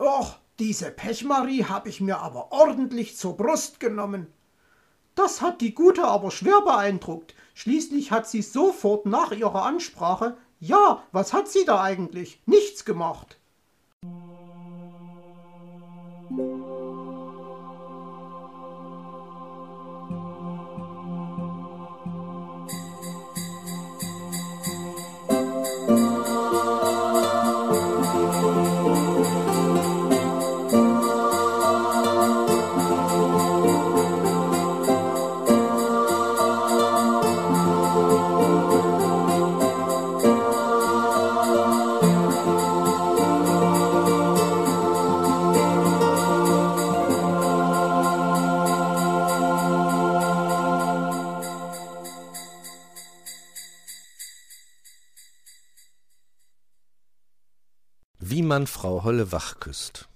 Och, diese Pechmarie hab ich mir aber ordentlich zur Brust genommen. Das hat die Gute aber schwer beeindruckt. Schließlich hat sie sofort nach ihrer Ansprache Ja, was hat sie da eigentlich? Nichts gemacht. Wie man Frau Holle wachküsst.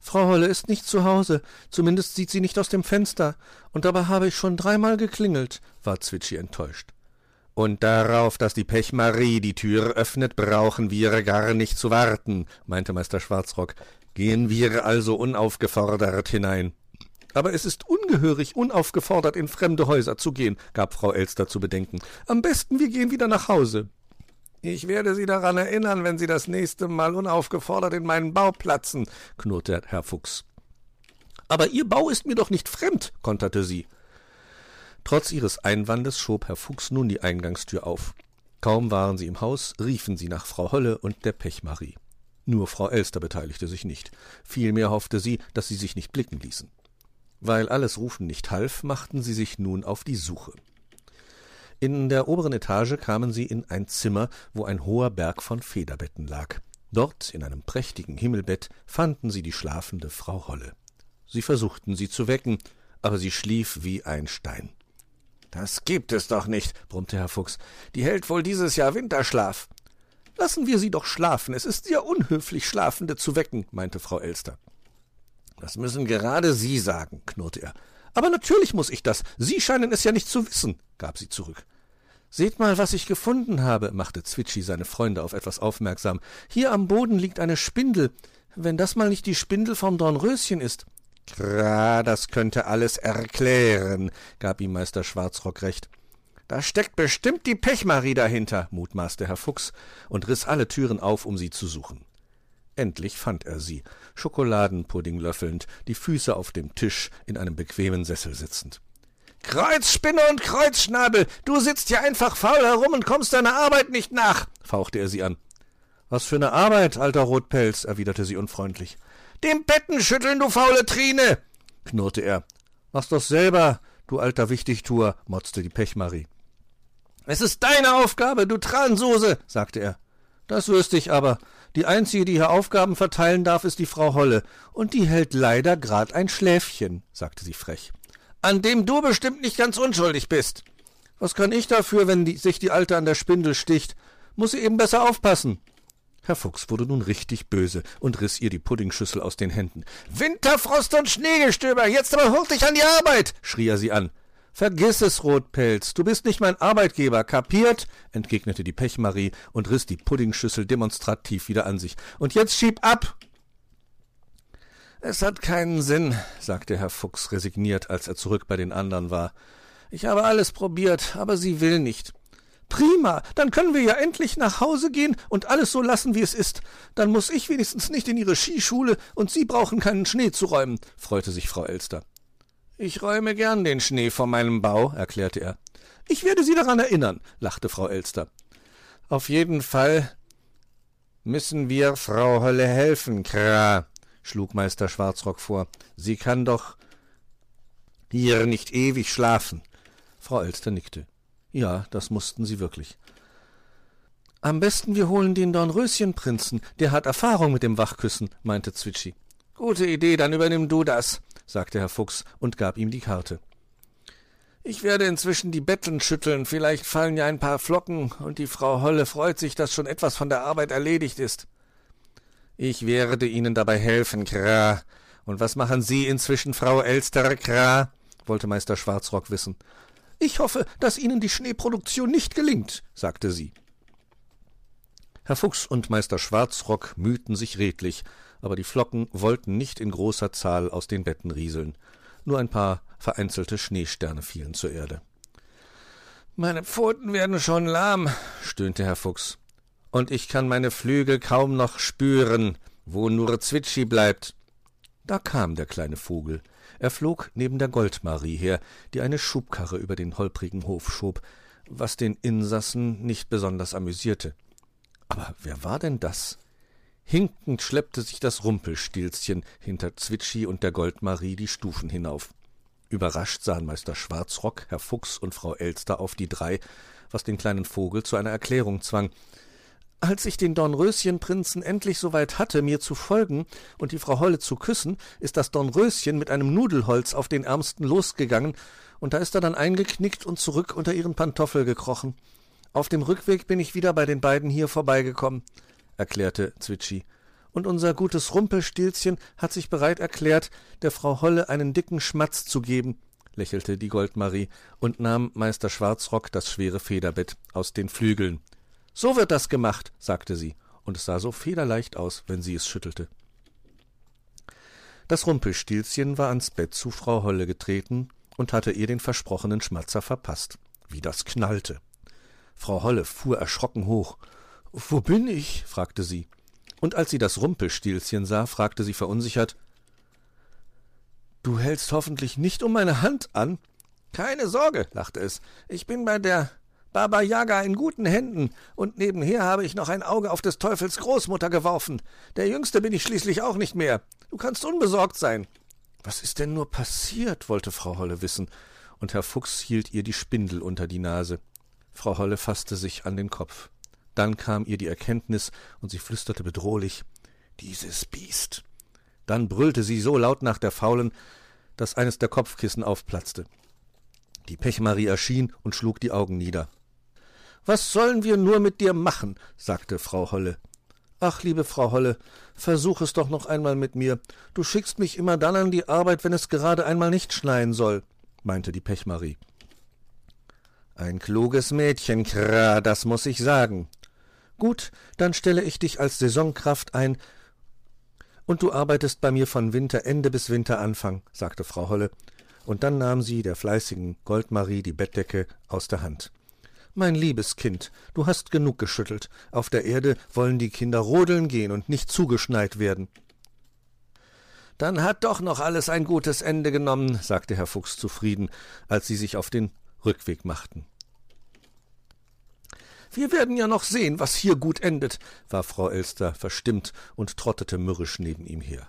Frau Holle ist nicht zu Hause, zumindest sieht sie nicht aus dem Fenster, und dabei habe ich schon dreimal geklingelt, war Zwitschi enttäuscht. Und darauf, dass die Pechmarie die Tür öffnet, brauchen wir gar nicht zu warten, meinte Meister Schwarzrock. Gehen wir also unaufgefordert hinein. Aber es ist ungehörig, unaufgefordert in fremde Häuser zu gehen, gab Frau Elster zu bedenken. Am besten wir gehen wieder nach Hause. Ich werde Sie daran erinnern, wenn Sie das nächste Mal unaufgefordert in meinen Bau platzen, knurrte Herr Fuchs. Aber Ihr Bau ist mir doch nicht fremd, konterte sie. Trotz ihres Einwandes schob Herr Fuchs nun die Eingangstür auf. Kaum waren sie im Haus, riefen sie nach Frau Holle und der Pechmarie. Nur Frau Elster beteiligte sich nicht. Vielmehr hoffte sie, dass sie sich nicht blicken ließen. Weil alles Rufen nicht half, machten sie sich nun auf die Suche. In der oberen Etage kamen sie in ein Zimmer, wo ein hoher Berg von Federbetten lag. Dort, in einem prächtigen Himmelbett, fanden sie die schlafende Frau Holle. Sie versuchten sie zu wecken, aber sie schlief wie ein Stein. Das gibt es doch nicht, brummte Herr Fuchs. Die hält wohl dieses Jahr Winterschlaf. Lassen wir sie doch schlafen. Es ist sehr unhöflich, Schlafende zu wecken, meinte Frau Elster. Das müssen gerade Sie sagen, knurrte er. Aber natürlich muss ich das. Sie scheinen es ja nicht zu wissen, gab sie zurück. Seht mal, was ich gefunden habe, machte Zwitschi seine Freunde auf etwas aufmerksam. Hier am Boden liegt eine Spindel. Wenn das mal nicht die Spindel vom Dornröschen ist. Kra, das könnte alles erklären, gab ihm Meister Schwarzrock recht. Da steckt bestimmt die Pechmarie dahinter, mutmaßte Herr Fuchs und riß alle Türen auf, um sie zu suchen. Endlich fand er sie, Schokoladenpudding löffelnd, die Füße auf dem Tisch, in einem bequemen Sessel sitzend. Kreuzspinne und Kreuzschnabel, du sitzt hier einfach faul herum und kommst deiner Arbeit nicht nach, fauchte er sie an. Was für eine Arbeit, alter Rotpelz, erwiderte sie unfreundlich. Dem Betten schütteln, du faule Trine, knurrte er. Mach's doch selber, du alter Wichtigtuer, motzte die Pechmarie. Es ist deine Aufgabe, du Transoße, sagte er. Das wüsste ich aber. Die einzige, die hier Aufgaben verteilen darf, ist die Frau Holle, und die hält leider grad ein Schläfchen, sagte sie frech. An dem du bestimmt nicht ganz unschuldig bist. Was kann ich dafür, wenn die, sich die Alte an der Spindel sticht? Muss sie eben besser aufpassen. Herr Fuchs wurde nun richtig böse und riß ihr die Puddingschüssel aus den Händen. Winterfrost und Schneegestöber, jetzt aber hurtig an die Arbeit, schrie er sie an. Vergiss es, Rotpelz, du bist nicht mein Arbeitgeber, kapiert? entgegnete die Pechmarie und riß die Puddingschüssel demonstrativ wieder an sich. Und jetzt schieb ab! Es hat keinen Sinn, sagte Herr Fuchs resigniert, als er zurück bei den anderen war. Ich habe alles probiert, aber sie will nicht. Prima, dann können wir ja endlich nach Hause gehen und alles so lassen, wie es ist. Dann muss ich wenigstens nicht in Ihre Skischule und Sie brauchen keinen Schnee zu räumen, freute sich Frau Elster. Ich räume gern den Schnee vor meinem Bau, erklärte er. Ich werde Sie daran erinnern, lachte Frau Elster. Auf jeden Fall müssen wir Frau Holle helfen, Kra, schlug Meister Schwarzrock vor. Sie kann doch hier nicht ewig schlafen. Frau Elster nickte. Ja, das mussten sie wirklich. Am besten wir holen den Dornröschenprinzen, der hat Erfahrung mit dem Wachküssen, meinte Zwitschi. Gute Idee, dann übernimm du das, sagte Herr Fuchs und gab ihm die Karte. Ich werde inzwischen die Betten schütteln, vielleicht fallen ja ein paar Flocken, und die Frau Holle freut sich, dass schon etwas von der Arbeit erledigt ist. Ich werde Ihnen dabei helfen, Kra. Und was machen Sie inzwischen, Frau Elster, Kra? wollte Meister Schwarzrock wissen. Ich hoffe, dass Ihnen die Schneeproduktion nicht gelingt, sagte sie. Herr Fuchs und Meister Schwarzrock mühten sich redlich, aber die Flocken wollten nicht in großer Zahl aus den Betten rieseln. Nur ein paar vereinzelte Schneesterne fielen zur Erde. Meine Pfoten werden schon lahm, stöhnte Herr Fuchs. Und ich kann meine Flügel kaum noch spüren, wo nur Zwitschi bleibt. Da kam der kleine Vogel. Er flog neben der Goldmarie her, die eine Schubkarre über den holprigen Hof schob, was den Insassen nicht besonders amüsierte. Aber wer war denn das? Hinkend schleppte sich das Rumpelstilzchen hinter Zwitschi und der Goldmarie die Stufen hinauf. Überrascht sahen Meister Schwarzrock, Herr Fuchs und Frau Elster auf die drei, was den kleinen Vogel zu einer Erklärung zwang. Als ich den Dornröschenprinzen endlich so weit hatte, mir zu folgen und die Frau Holle zu küssen, ist das Dornröschen mit einem Nudelholz auf den Ärmsten losgegangen, und da ist er dann eingeknickt und zurück unter ihren Pantoffel gekrochen. Auf dem Rückweg bin ich wieder bei den beiden hier vorbeigekommen, erklärte Zwitschi. Und unser gutes Rumpelstilzchen hat sich bereit erklärt, der Frau Holle einen dicken Schmatz zu geben, lächelte die Goldmarie und nahm Meister Schwarzrock das schwere Federbett aus den Flügeln. So wird das gemacht, sagte sie, und es sah so federleicht aus, wenn sie es schüttelte. Das Rumpelstilzchen war ans Bett zu Frau Holle getreten und hatte ihr den versprochenen Schmatzer verpasst. Wie das knallte. Frau Holle fuhr erschrocken hoch. Wo bin ich? fragte sie. Und als sie das Rumpelstilzchen sah, fragte sie verunsichert Du hältst hoffentlich nicht um meine Hand an? Keine Sorge, lachte es. Ich bin bei der Baba Yaga in guten Händen, und nebenher habe ich noch ein Auge auf des Teufels Großmutter geworfen. Der Jüngste bin ich schließlich auch nicht mehr. Du kannst unbesorgt sein. Was ist denn nur passiert? wollte Frau Holle wissen, und Herr Fuchs hielt ihr die Spindel unter die Nase. Frau Holle fasste sich an den Kopf. Dann kam ihr die Erkenntnis, und sie flüsterte bedrohlich Dieses Biest. Dann brüllte sie so laut nach der Faulen, dass eines der Kopfkissen aufplatzte. Die Pechmarie erschien und schlug die Augen nieder. Was sollen wir nur mit dir machen? sagte Frau Holle. Ach, liebe Frau Holle, versuch es doch noch einmal mit mir. Du schickst mich immer dann an die Arbeit, wenn es gerade einmal nicht schneien soll, meinte die Pechmarie. Ein kluges Mädchen, Kra, das muss ich sagen. Gut, dann stelle ich dich als Saisonkraft ein, und du arbeitest bei mir von Winterende bis Winteranfang, sagte Frau Holle, und dann nahm sie der fleißigen Goldmarie die Bettdecke aus der Hand. Mein liebes Kind, du hast genug geschüttelt. Auf der Erde wollen die Kinder rodeln gehen und nicht zugeschneit werden. Dann hat doch noch alles ein gutes Ende genommen, sagte Herr Fuchs zufrieden, als sie sich auf den Rückweg machten. Wir werden ja noch sehen, was hier gut endet, war Frau Elster verstimmt und trottete mürrisch neben ihm her.